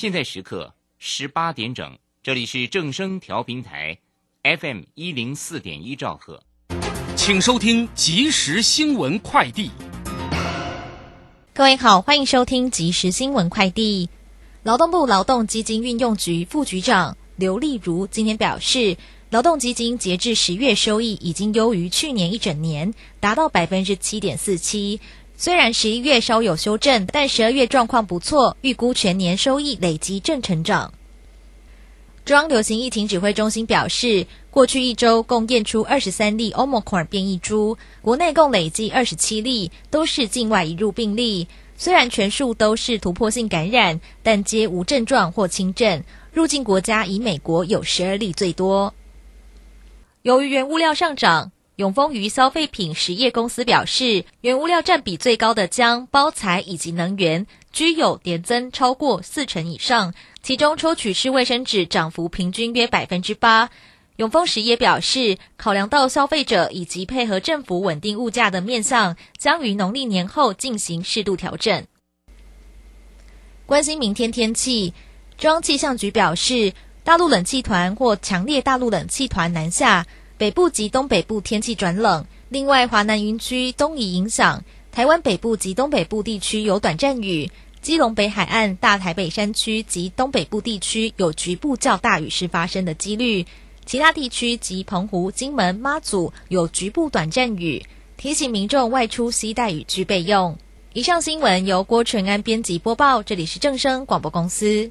现在时刻十八点整，这里是正声调频台，FM 一零四点一兆赫，请收听即时新闻快递。各位好，欢迎收听即时新闻快递。劳动部劳动基金运用局副局长刘丽如今天表示，劳动基金截至十月收益已经优于去年一整年，达到百分之七点四七。虽然十一月稍有修正，但十二月状况不错，预估全年收益累积正成长。中央流行疫情指挥中心表示，过去一周共验出二十三例 Omicron 变异株，国内共累计二十七例，都是境外移入病例。虽然全数都是突破性感染，但皆无症状或轻症。入境国家以美国有十二例最多。由于原物料上涨。永丰余消费品实业公司表示，原物料占比最高的姜、包材以及能源，居有年增超过四成以上。其中，抽取式卫生纸涨幅平均约百分之八。永丰实业表示，考量到消费者以及配合政府稳定物价的面向，将于农历年后进行适度调整。关心明天天气，中央气象局表示，大陆冷气团或强烈大陆冷气团南下。北部及东北部天气转冷，另外华南云区东移影响，台湾北部及东北部地区有短暂雨，基隆北海岸、大台北山区及东北部地区有局部较大雨势发生的几率，其他地区及澎湖、金门、妈祖有局部短暂雨，提醒民众外出携带雨具备用。以上新闻由郭纯安编辑播报，这里是正声广播公司。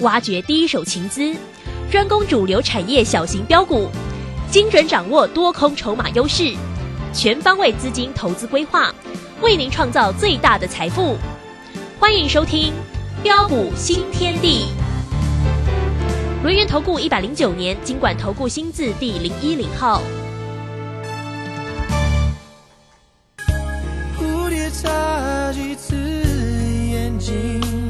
挖掘第一手情资，专攻主流产业小型标股，精准掌握多空筹码优势，全方位资金投资规划，为您创造最大的财富。欢迎收听《标股新天地》。轮源投顾一百零九年经管投顾新字第零一零号。蝴蝶眨几次眼睛？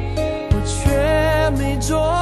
没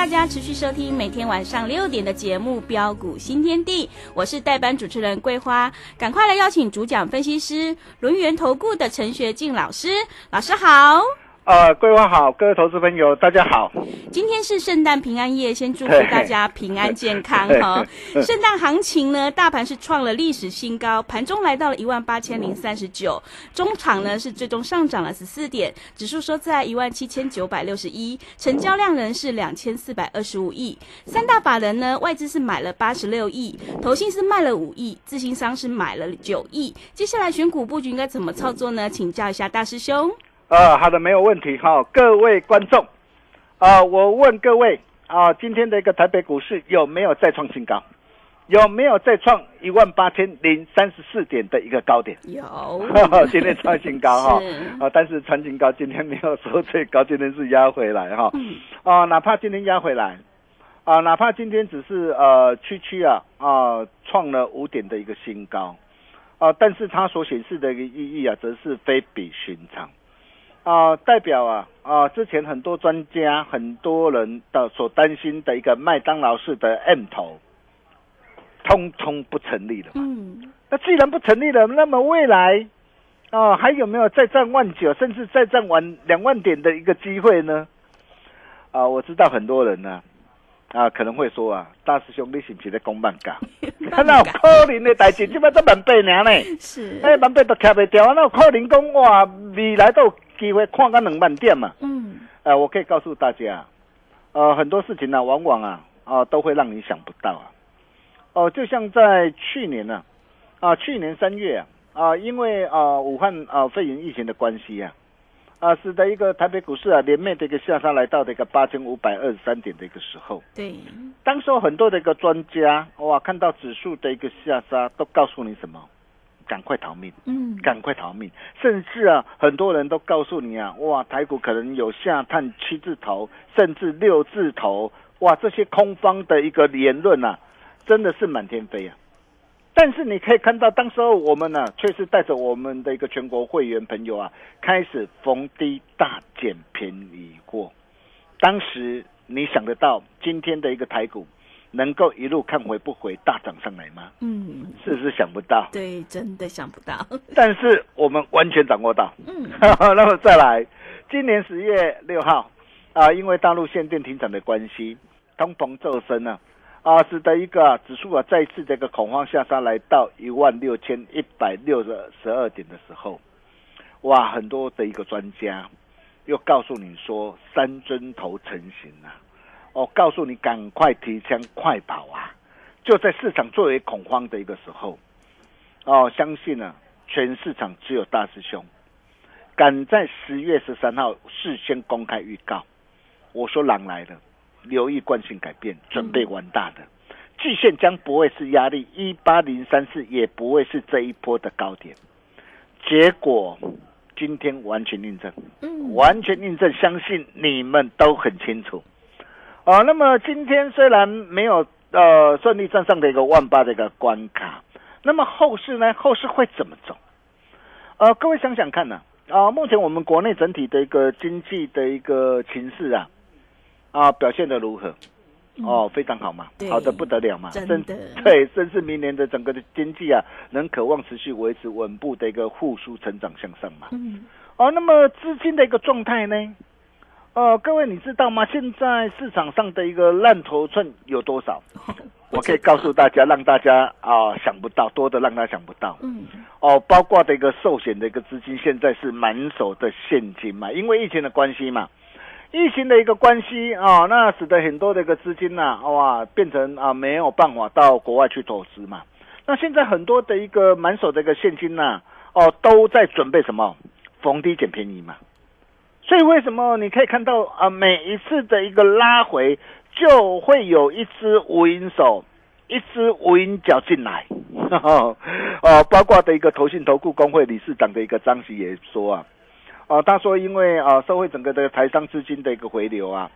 大家持续收听每天晚上六点的节目《标股新天地》，我是代班主持人桂花，赶快来邀请主讲分析师轮源投顾的陈学静老师，老师好。呃，各位好，各位投资朋友，大家好。今天是圣诞平安夜，先祝福大家平安健康哈。圣诞行情呢，大盘是创了历史新高，盘中来到了一万八千零三十九，中场呢是最终上涨了十四点，指数收在一万七千九百六十一，成交量人是两千四百二十五亿。三大法人呢，外资是买了八十六亿，投信是卖了五亿，自行商是买了九亿。接下来选股布局应该怎么操作呢？请教一下大师兄。呃，好的，没有问题哈。各位观众，啊，我问各位啊，今天的一个台北股市有没有再创新高？有没有再创一万八千零三十四点的一个高点？有，今天创新高哈。啊，但是创新高今天没有收最高，今天是压回来哈。啊，哪怕今天压回来，啊，哪怕今天只是呃区区啊啊创了五点的一个新高，啊，但是它所显示的一个意义啊，则是非比寻常。啊，代表啊啊，之前很多专家、很多人的所担心的一个麦当劳式的 M 头，通通不成立了嘛。嗯，那既然不成立了，那么未来啊，还有没有再赚万九，甚至再赚完两万点的一个机会呢？啊，我知道很多人呢，啊，可能会说啊，大师兄你是不是在讲慢讲？那有可能的代志，这么都万八年呢？是，哎，万八都卡不掉，那有可能讲哇，未来都。机会看个两万点嘛，嗯，呃，我可以告诉大家，呃，很多事情呢，往往啊，啊，都会让你想不到啊，哦，就像在去年呢，啊，去年三月啊，啊，因为啊，武汉啊肺炎疫情的关系啊，啊，使得一个台北股市啊连面的一个下杀来到的一个八千五百二十三点的一个时候，对，当时很多的一个专家哇，看到指数的一个下杀，都告诉你什么？赶快逃命！嗯，赶快逃命！甚至啊，很多人都告诉你啊，哇，台股可能有下探七字头，甚至六字头，哇，这些空方的一个言论啊，真的是满天飞啊！但是你可以看到，当时候我们呢，却是带着我们的一个全国会员朋友啊，开始逢低大捡便宜货。当时你想得到今天的一个台股？能够一路看回不回大涨上来吗？嗯，是不是想不到？对，真的想不到。但是我们完全掌握到。嗯，那么再来，今年十月六号啊，因为大陆限电停产的关系，通膨骤升呢，啊，使得一个指数啊再次这个恐慌下杀，来到一万六千一百六十十二点的时候，哇，很多的一个专家又告诉你说，三尊头成型了。我告诉你，赶快提枪快跑啊！就在市场最为恐慌的一个时候，哦，相信呢，全市场只有大师兄敢在十月十三号事先公开预告。我说狼来了，留意惯性改变，准备玩大的。季线将不会是压力，一八零三四也不会是这一波的高点。结果今天完全印证，嗯，完全印证，相信你们都很清楚。啊，那么今天虽然没有呃顺利站上的一个万八的一个关卡，那么后市呢？后市会怎么走？呃，各位想想看呢，啊，目前我们国内整体的一个经济的一个情势啊，啊，表现的如何？哦，非常好嘛，好的不得了嘛，真的，对，甚至明年的整个的经济啊，能渴望持续维持稳步的一个复苏成长向上嘛。嗯，哦，那么资金的一个状态呢？呃，各位你知道吗？现在市场上的一个烂头寸有多少？我可以告诉大家，让大家啊想不到，多的让他想不到。嗯，哦，包括的一个寿险的一个资金，现在是满手的现金嘛，因为疫情的关系嘛，疫情的一个关系啊，那使得很多的一个资金呐，哇，变成啊没有办法到国外去投资嘛。那现在很多的一个满手的一个现金呐，哦，都在准备什么？逢低捡便宜嘛。所以为什么你可以看到啊？每一次的一个拉回，就会有一只无影手、一只无影脚进来。哦，包括的一个投信投顾工会理事长的一个张喜也说啊，哦，他说因为啊，社会整个的台商资金的一个回流啊，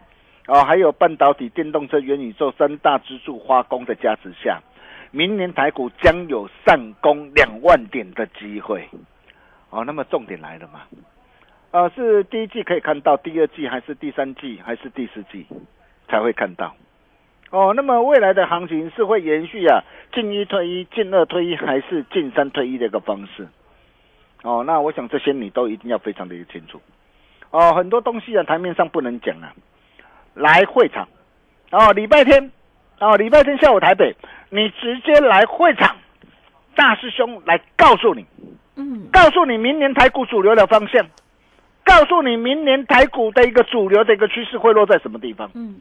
哦，还有半导体、电动车、元宇宙三大支柱花工的加持下，明年台股将有上攻两万点的机会。哦，那么重点来了嘛？啊，是第一季可以看到，第二季还是第三季还是第四季才会看到？哦，那么未来的行情是会延续啊，进一退一，进二退一，还是进三退一的一个方式？哦，那我想这些你都一定要非常的清楚。哦，很多东西啊，台面上不能讲啊。来会场，哦，礼拜天，哦，礼拜天下午台北，你直接来会场，大师兄来告诉你，嗯，告诉你明年台股主流的方向，告诉你明年台股的一个主流的一个趋势会落在什么地方。嗯，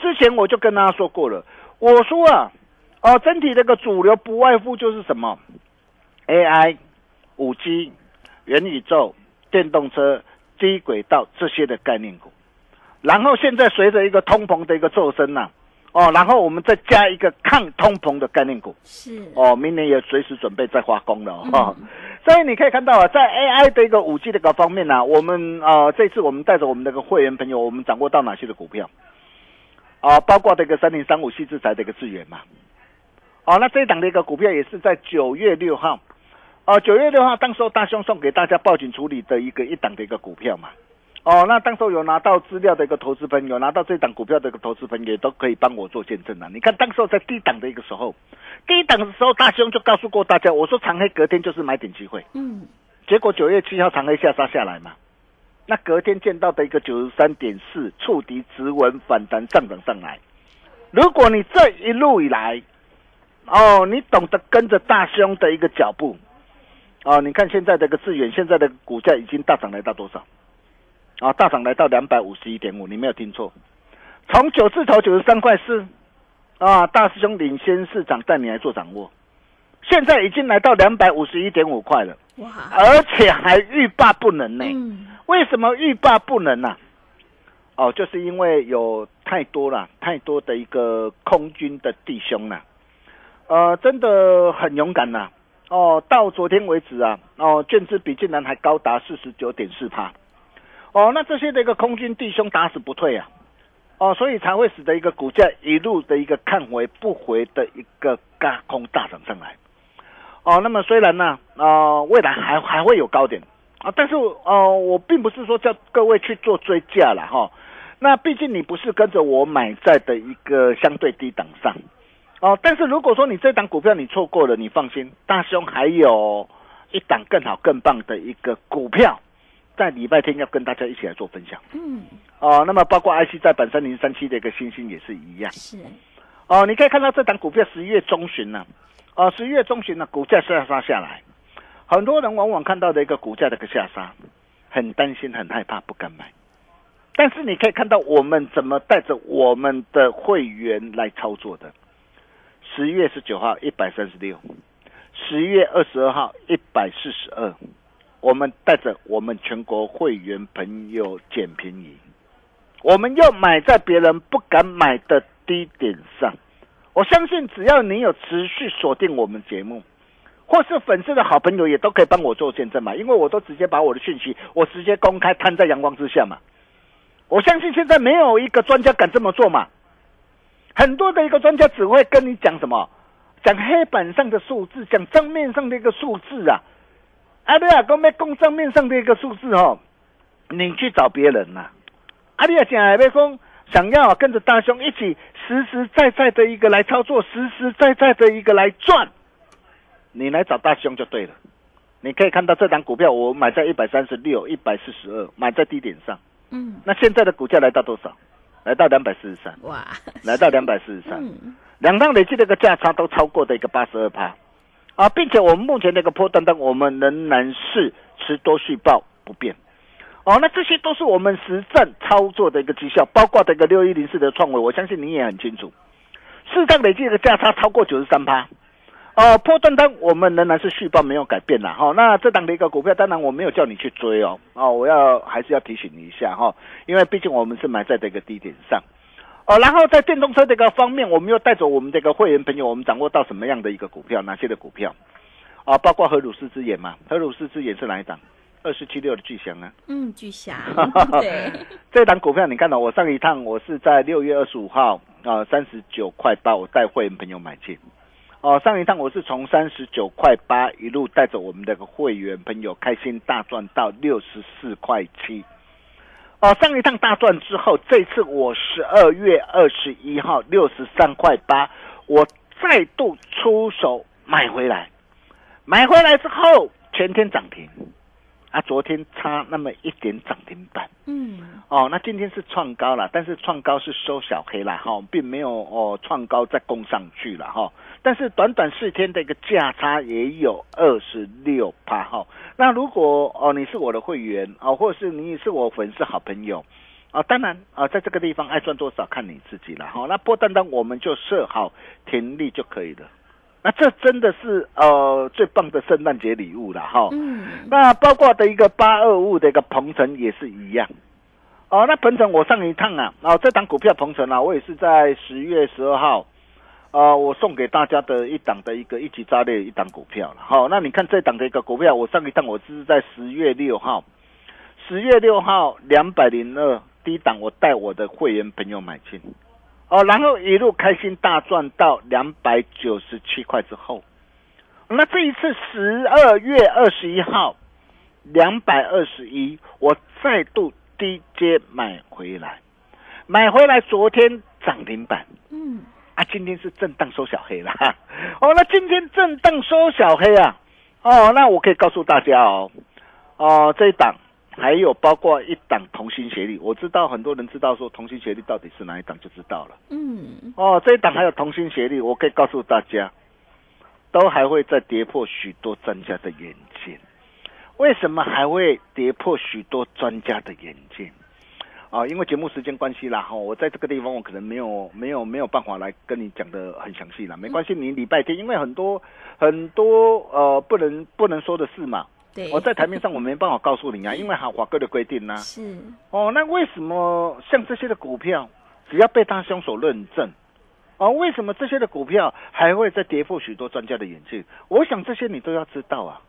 之前我就跟大家说过了，我说啊，哦，整体这个主流不外乎就是什么，AI、五 G、元宇宙、电动车、低轨道这些的概念股。然后现在随着一个通膨的一个骤升呐、哦，然后我们再加一个抗通膨的概念股，是，哦，明年也随时准备再发工了哦。所以你可以看到啊，在 AI 的一个五 G 的一个方面呢、啊，我们呃这次我们带着我们那个会员朋友，我们掌握到哪些的股票啊？包括这个三零三五细制裁的一个资源嘛。哦，那这一档的一个股票也是在九月六号，哦，九月六号当时候大兄送给大家报警处理的一个一档的一个股票嘛。哦，那当时候有拿到资料的一个投资朋友，拿到这档股票的一个投资朋友，都可以帮我做见证啊。你看，当时候在低档的一个时候，低档的时候，大兄就告诉过大家，我说长黑隔天就是买点机会。嗯，结果九月七号长黑下杀下来嘛，那隔天见到的一个九十三点四触底直稳反弹上涨上来。如果你这一路以来，哦，你懂得跟着大兄的一个脚步，哦，你看现在这个致远现在的股价已经大涨来到多少？啊，大涨来到两百五十一点五，你没有听错，从九字头九十三块四，啊，大师兄领先市场带你来做掌握，现在已经来到两百五十一点五块了。哇，而且还欲罢不能呢、嗯，为什么欲罢不能呢、哦，就是因为有太多了，太多的一个空军的弟兄了，呃，真的很勇敢呐、哦，到昨天为止啊，哦，卷资比竟然还高达四十九点四帕。哦，那这些的一个空军弟兄打死不退啊。哦，所以才会使得一个股价一路的一个看回不回的一个嘎空大涨上来。哦，那么虽然呢，呃，未来还还会有高点啊，但是呃，我并不是说叫各位去做追价了哈。那毕竟你不是跟着我买在的一个相对低档上哦。但是如果说你这档股票你错过了，你放心，大兄还有一档更好更棒的一个股票，在礼拜天要跟大家一起来做分享嗯，哦。那么包括 IC 在本三零三七的一个星星也是一样。是，哦，你可以看到这档股票十一月中旬呢、哦，十一月中旬呢、股价下杀下来，很多人往往看到的一个股价的一个下杀，很担心、很害怕，不敢买。但是你可以看到我们怎么带着我们的会员来操作的。十一月十九号一百三十六，十一月二十二号一百四十二，我们带着我们全国会员朋友捡便宜，我们又买在别人不敢买的低点上。我相信只要你有持续锁定我们节目，或是粉丝的好朋友也都可以帮我做见证嘛，因为我都直接把我的讯息我直接公开摊在阳光之下嘛。我相信现在没有一个专家敢这么做嘛。很多的一个专家只会跟你讲什么，讲黑板上的数字，讲账面上的一个数字啊。啊，对啊，讲要供账面上的一个数字哦，你去找别人呐、啊。你也讲要讲想要跟着大兄一起实实在在的一个来操作，实实在在的一个来赚，你来找大兄就对了。你可以看到这档股票，我买在一百三十六、一百四十二，买在低点上。嗯，那现在的股价来到多少？来到两百四十三，哇，来到两百四十三，嗯，两趟累计的一个价差都超过的一个八十二趴啊，并且我们目前那个波段单，我们仍然是持多续报不变。哦，那这些都是我们实战操作的一个绩效，包括这个六一零四的创维，我相信你也很清楚，市场累计的价差超过九十三趴。哦，波段单我们仍然是续报没有改变啦，哈、那这档的一个股票，当然我没有叫你去追哦，哦，我要还是要提醒你一下哈、哦，因为毕竟我们是买在这个低点上，哦，然后在电动车这个方面，我们又带着我们这个会员朋友，我们掌握到什么样的一个股票，哪些的股票，啊，包括荷鲁斯之眼嘛，荷鲁斯之眼是哪一档？二四七六的巨翔啊，嗯，巨侠，对，这档股票你看到、我上一趟我是在六月二十五号啊三十九块八，我带会员朋友买进。哦，上一趟我是从三十九块八一路带着我们的会员朋友开心大赚到六十四块七。哦，上一趟大赚之后，这次我十二月二十一号六十三块八，我再度出手买回来，买回来之后全天涨停，啊，昨天差那么一点涨停板。嗯，哦，那今天是创高了，但是创高是收小黑了，哈、并没有哦创高再攻上去了哈、但是短短四天的一个价差也有二十六趴哈。那如果哦你是我的会员哦，或者是你是我粉丝好朋友啊、当然啊、在这个地方爱赚多少看你自己了哈、那波单单我们就设好停利就可以了。那这真的是呃最棒的圣诞节礼物了哈。嗯，那包括的一个八二五的一个鹏程也是一样。哦，那鹏程我上一趟啊，哦，这档股票鹏程啊，我也是在十月十二号，啊、我送给大家的一档的一个一级炸裂一档股票了。好、那你看这档的一个股票，我上一趟我是在十月六号，十月六号两百零二低档，我带我的会员朋友买进，哦，然后一路开心大赚到两百九十七块之后，那这一次十二月二十一号两百二十一，我再度低阶买回来，买回来昨天涨停板，嗯，啊，今天是震荡收小黑啦。哦，那今天震荡收小黑啊，哦，那我可以告诉大家哦，哦，这一档还有包括一档同心协力，我知道很多人知道说同心协力到底是哪一档就知道了。嗯，哦，这一档还有同心协力，我可以告诉大家，都还会再跌破许多专家的眼镜。为什么还会跌破许多专家的眼镜？啊，因为节目时间关系啦，哈，我在这个地方我可能没有没有没有办法来跟你讲的很详细啦，没关系，你礼拜天，因为很多很多呃不能不能说的事嘛，对，我在台面上我没办法告诉你啊，因为哈华哥的规定呐、是，哦，那为什么像这些的股票，只要被大凶手认证，哦，为什么这些的股票还会再跌破许多专家的眼镜？我想这些你都要知道啊。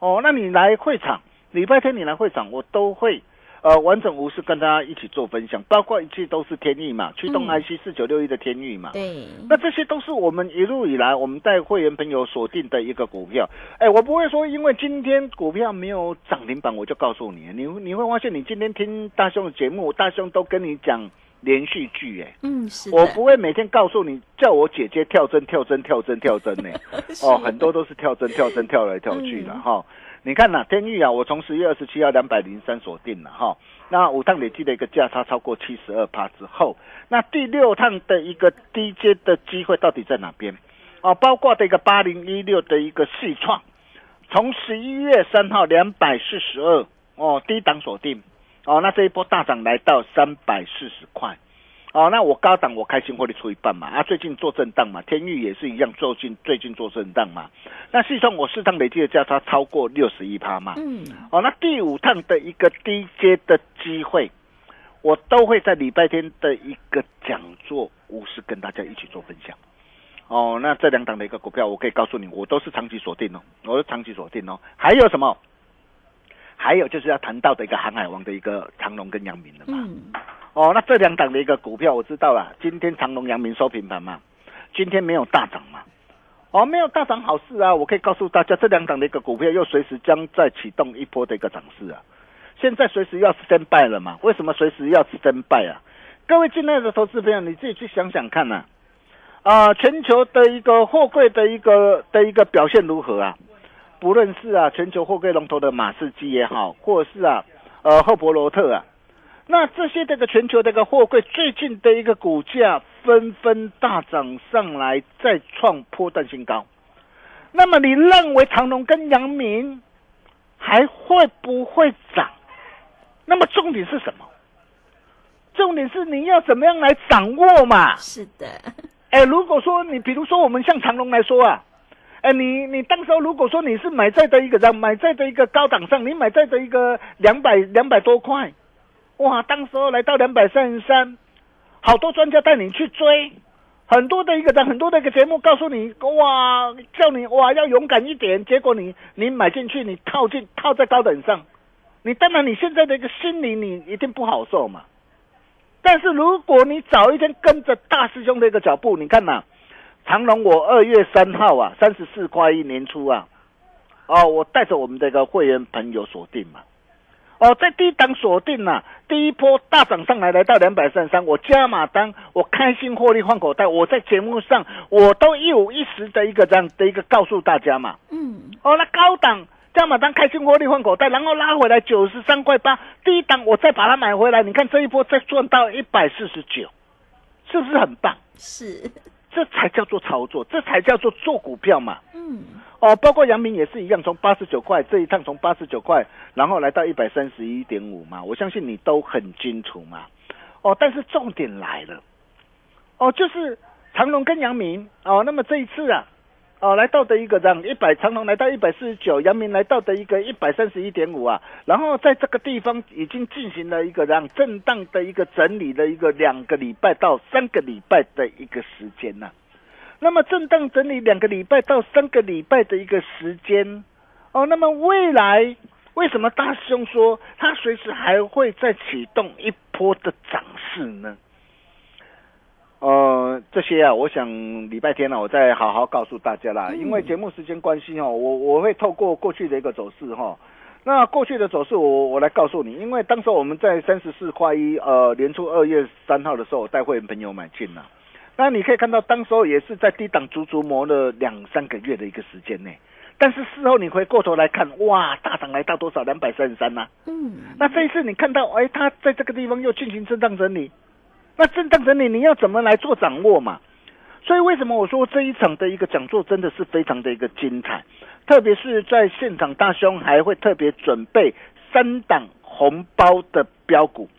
哦，那你来会场，礼拜天你来会场，我都会呃完整无私跟大家一起做分享，包括一切都是天意嘛，驱动嗯。IC 四九六一的天意嘛。对，那这些都是我们一路以来我们带会员朋友锁定的一个股票。哎，我不会说因为今天股票没有涨停板，我就告诉你，你你会发现你今天听大兄的节目，大兄都跟你讲连续剧，哎，嗯，是的，我不会每天告诉你叫我姐姐跳针跳针跳针跳针 呢。哦，很多都是跳针跳针跳来跳去的嗯。哈、你看呐、天域啊，我从十月二十七号两百零三锁定了哈。那五趟累计的一个价差超过七十二趴之后，那第六趟的一个低阶的机会到底在哪边？哦，包括的一个八零一六的一个细创，从十一月三号两百四十二哦低档锁定哦，那这一波大涨来到三百四十块。哦，那我高档我开心获利出一半嘛，啊，最近做震荡嘛，天域也是一样，最近最近做震荡嘛，那事实上我四趟累计的价差超过六十一趴嘛，嗯，哦，那第五趟的一个低阶的机会，我都会在礼拜天的一个讲座无私跟大家一起做分享。哦，那这两档的一个股票，我可以告诉你，我都是长期锁定哦，我是长期锁定哦。还有什么？还有就是要谈到的一个航海王的一个长隆跟阳明的嘛。嗯，哦，那这两档的一个股票我知道了，今天长隆、阳明收平盘嘛，今天没有大涨嘛。哦，没有大涨好事啊！我可以告诉大家，这两档的一个股票又随时将再启动一波的一个涨势啊！现在随时要 stand by 了嘛？为什么随时要 stand by 啊？各位进来的投资朋友，你自己去想想看呐、啊！全球的一个货柜的一个的一个表现如何啊？不论是啊全球货柜龙头的马士基也好，或者是啊呃赫伯罗特啊，那这些这个全球这个货柜最近的一个股价纷纷大涨上来，再创波段新高。那么你认为长隆跟阳明还会不会涨？那么重点是什么？重点是你要怎么样来掌握嘛？是的，哎，如果说你比如说我们像长隆来说啊，哎，你你当时候如果说你是买在的一个买在的一个高档上，你买在的一个两百两百多块，哇，当时候来到两百三十三，好多专家带你去追，很多的一个很多的一个节目告诉你，哇，叫你哇要勇敢一点，结果你你买进去，你套进套在高等上，你当然你现在的一个心理你一定不好受嘛。但是如果你早一天跟着大师兄的一个脚步，你看呐、长隆我二月三号啊，三十四块一年初啊，哦，我带着我们这个会员朋友锁定嘛，哦，在低档锁定了、第一波大涨上来来到两百三十三，我加码单，我开心获利换口袋，我在节目上我都一五一十的一个这样的一个告诉大家嘛，嗯，哦，那高档加码单开心获利换口袋，然后拉回来九十三块八，第一档我再把它买回来，你看这一波再赚到一百四十九，是不是很棒？是，这才叫做操作，这才叫做做股票嘛。嗯，哦，包括阳明也是一样，从八十九块这一趟从八十九块，然后来到一百三十一点五嘛，我相信你都很清楚嘛。哦，但是重点来了，哦，就是长隆跟阳明哦，那么这一次啊，哦，来到的一个这样一百，长隆来到一百四十九，阳明来到的一个一百三十一点五啊，然后在这个地方已经进行了一个这样震荡的一个整理的一个两个礼拜到三个礼拜的一个时间呐、那么震荡整理两个礼拜到三个礼拜的一个时间，哦，那么未来为什么大师兄说他随时还会再启动一波的涨势呢？呃，这些啊，我想礼拜天呢、我再好好告诉大家啦。因为节目时间关系哦，我我会透过过去的一个走势哈、那过去的走势我我来告诉你，因为当时我们在三十四块一，呃，年初二月三号的时候，我带会员朋友买进了。那你可以看到，当时候也是在低档足足磨了两三个月的一个时间内，但是事后你回过头来看，哇，大涨来到多少？两百三十三呐。嗯，那这一次你看到，哎，它在这个地方又进行震荡整理，那震荡整理你要怎么来做掌握嘛？所以为什么我说这一场的一个讲座真的是非常的一个精彩，特别是在现场大兄还会特别准备三档红包的标股，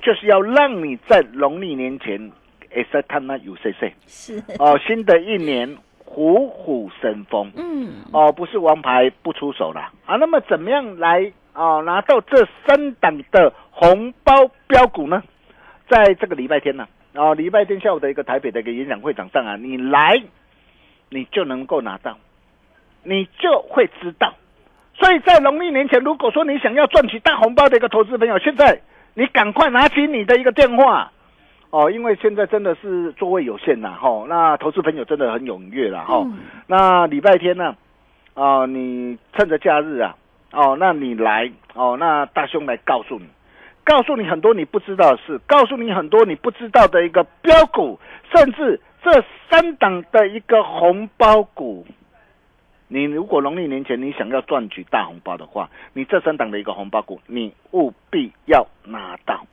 就是要让你在农历年前，哎，在他那有 C C 是，哦，新的一年虎虎生风。嗯，哦，不是王牌不出手了啊。那么怎么样来啊拿到这三档的红包标股呢？在这个礼拜天呢、啊，礼拜天下午的一个台北的一个演讲会场上啊，你来，你就能够拿到，你就会知道。所以在农历年前，如果说你想要赚取大红包的一个投资朋友，现在你赶快拿起你的一个电话。哦，因为现在真的是座位有限呐，哈、那投资朋友真的很踊跃了，哈、嗯那礼拜天呢、啊，你趁着假日啊，哦，那你来，哦，那大兄来告诉你，告诉你很多你不知道的事，告诉你很多你不知道的一个标股，甚至这三档的一个红包股。你如果农历年前你想要赚取大红包的话，你这三档的一个红包股，你务必要拿到。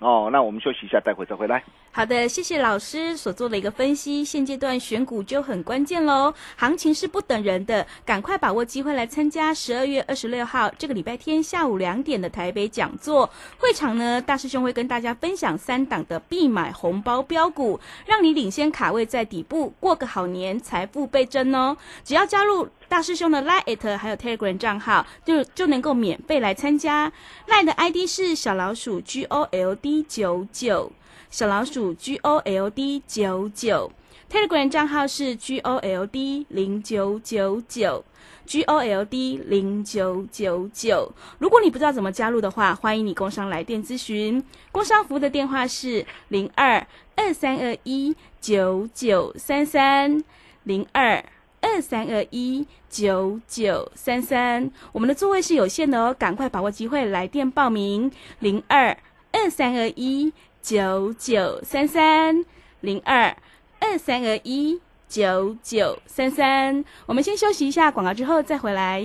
哦，那我们休息一下，待会再回来。好的，谢谢老师所做的一个分析。现阶段选股就很关键喽，行情是不等人的，赶快把握机会来参加十二月二十六号这个礼拜天下午两点的台北讲座会场呢。大师兄会跟大家分享三档的必买红包标股，让你领先卡位在底部，过个好年，财富倍增哦。只要加入大师兄的 Line 还有 Telegram 账号，就就能够免费来参加。Line 的 ID 是小老鼠 G O L D 九九。小老鼠 G O L D 九九，Telegram 账号是 G O L D 零九九九，G O L D 零九九九。如果你不知道怎么加入的话，欢迎你工商来电咨询。工商服务的电话是零二二三二一九九三三零二。二三二一九九三三，我们的座位是有限的哦，赶快把握机会来电报名零二二三二一九九三三零二二三二一九九三三。我们先休息一下广告，之后再回来。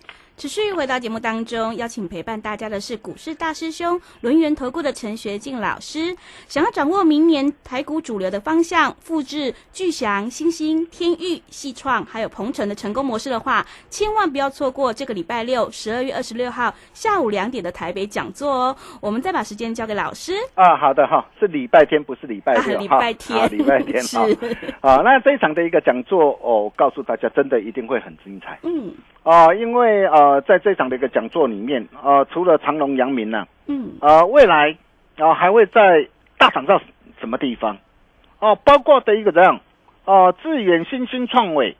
持续回到节目当中，邀请陪伴大家的是股市大师兄轮源投顾的陈学进老师。想要掌握明年台股主流的方向，复制巨祥、星星、天域、细创还有鹏程的成功模式的话，千万不要错过这个礼拜六十二月二十六号下午两点的台北讲座哦。我们再把时间交给老师。啊，好的哈，是礼拜天，不是礼拜六，啊礼拜天礼拜天是哈。啊，那这一场的一个讲座哦，告诉大家，真的一定会很精彩。嗯啊，因为呃，在这场的一个讲座里面，呃，除了长隆、阳明呢、嗯呃，未来啊、还会在大涨到什么地方？哦、包括的一个这样？哦、致远、新兴、创伟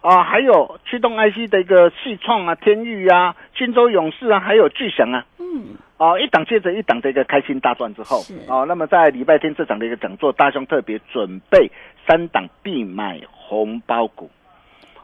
啊、还有驱动 IC 的一个系创啊、天域啊、金州勇士啊，还有巨翔啊。嗯哦，一档接着一档的一个开心大赚之后是，哦，那么在礼拜天这场的一个讲座，大兄特别准备三档必买红包股。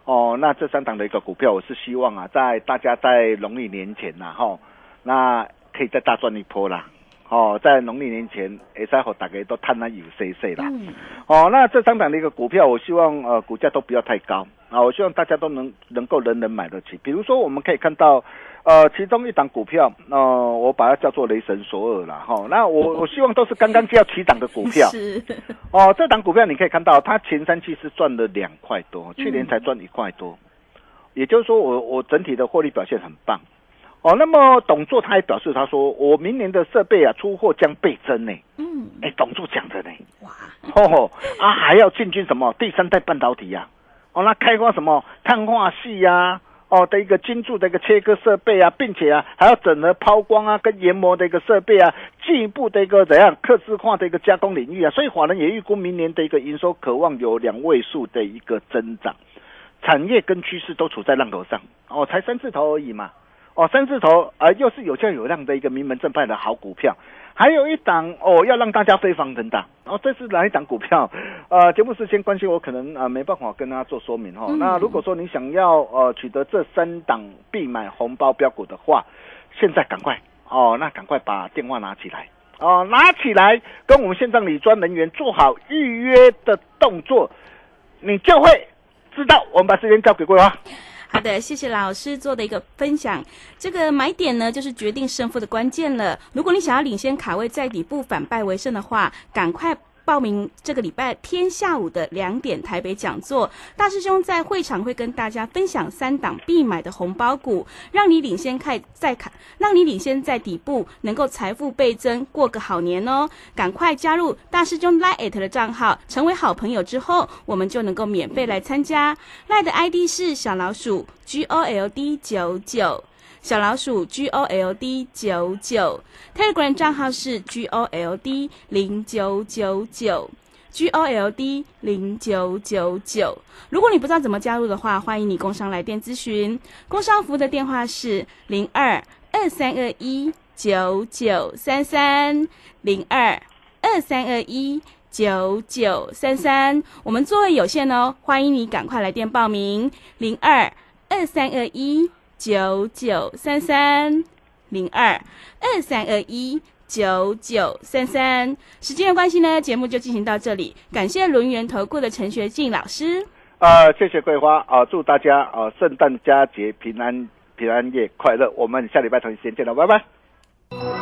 哦，那这三档的一个股票，我是希望啊，在大家在农历年前呐、哈、那可以再大赚一波啦。哦，在农历年前，哎，再和大家都探那有 C C 啦。嗯哦，那这三档的一个股票，我希望呃股价都不要太高啊，我希望大家都能能够人人买得起。比如说，我们可以看到，呃，其中一档股票，呃，我把它叫做雷神索尔了，哈、那我 我希望都是刚刚要起涨的股票。是哦，这档股票你可以看到，它前三期是赚了两块多，去年才赚一块多，也就是说我我整体的获利表现很棒。哦，那么董座他也表示，他说我明年的设备啊出货将倍增呢。嗯哎，董座讲的呢。哇哦啊，还要进军什么第三代半导体呀、哦，那开发什么碳化系呀、哦的一个精铸的一个切割设备啊，并且啊还要整合抛光啊跟研磨的一个设备啊，进一步的一个怎样刻字化的一个加工领域啊，所以华人也预估明年的一个营收渴望有两位数的一个增长，产业跟趋势都处在浪头上哦，才三字头而已嘛。哦，三字头，呃，又是有价有量的一个名门正派的好股票，还有一档哦，要让大家飞黄腾达。哦，这是哪一档股票？呃，节目时间关系，我可能呃没办法跟大家做说明哈、哦。嗯那如果说你想要呃取得这三档必买红包标股的话，现在赶快哦，那赶快把电话拿起来哦，拿起来跟我们线上理专人员做好预约的动作，你就会知道。我们把时间交给桂花。好的，谢谢老师做的一个分享。这个买点呢，就是决定胜负的关键了。如果你想要领先卡位，在底部反败为胜的话，赶快。报名这个礼拜天下午的两点台北讲座，大师兄在会场会跟大家分享三档必买的红包股，让你领先看在看，让你领先在底部，能够财富倍增，过个好年哦！赶快加入大师兄 Lite 的账号，成为好朋友之后，我们就能够免费来参加。Lite 的 ID 是小老鼠 G O L D 九九。小老鼠 G O L D 九九，Telegram 账号是 G O L D 零九九九，G O L D 零九九九。如果你不知道怎么加入的话，欢迎你工商来电咨询。工商服务的电话是零二二三二一九九三三零二二三二一。九九三三，我们座位有限哦，欢迎你赶快来电报名，零二二三二一。九九三三零二二三二一九九三三。时间的关系呢，节目就进行到这里。感谢轮圆投顾的陈学静老师。呃，谢谢桂花啊、祝大家啊、圣诞佳节平安平安夜快乐。我们下礼拜同一时间见了，拜拜。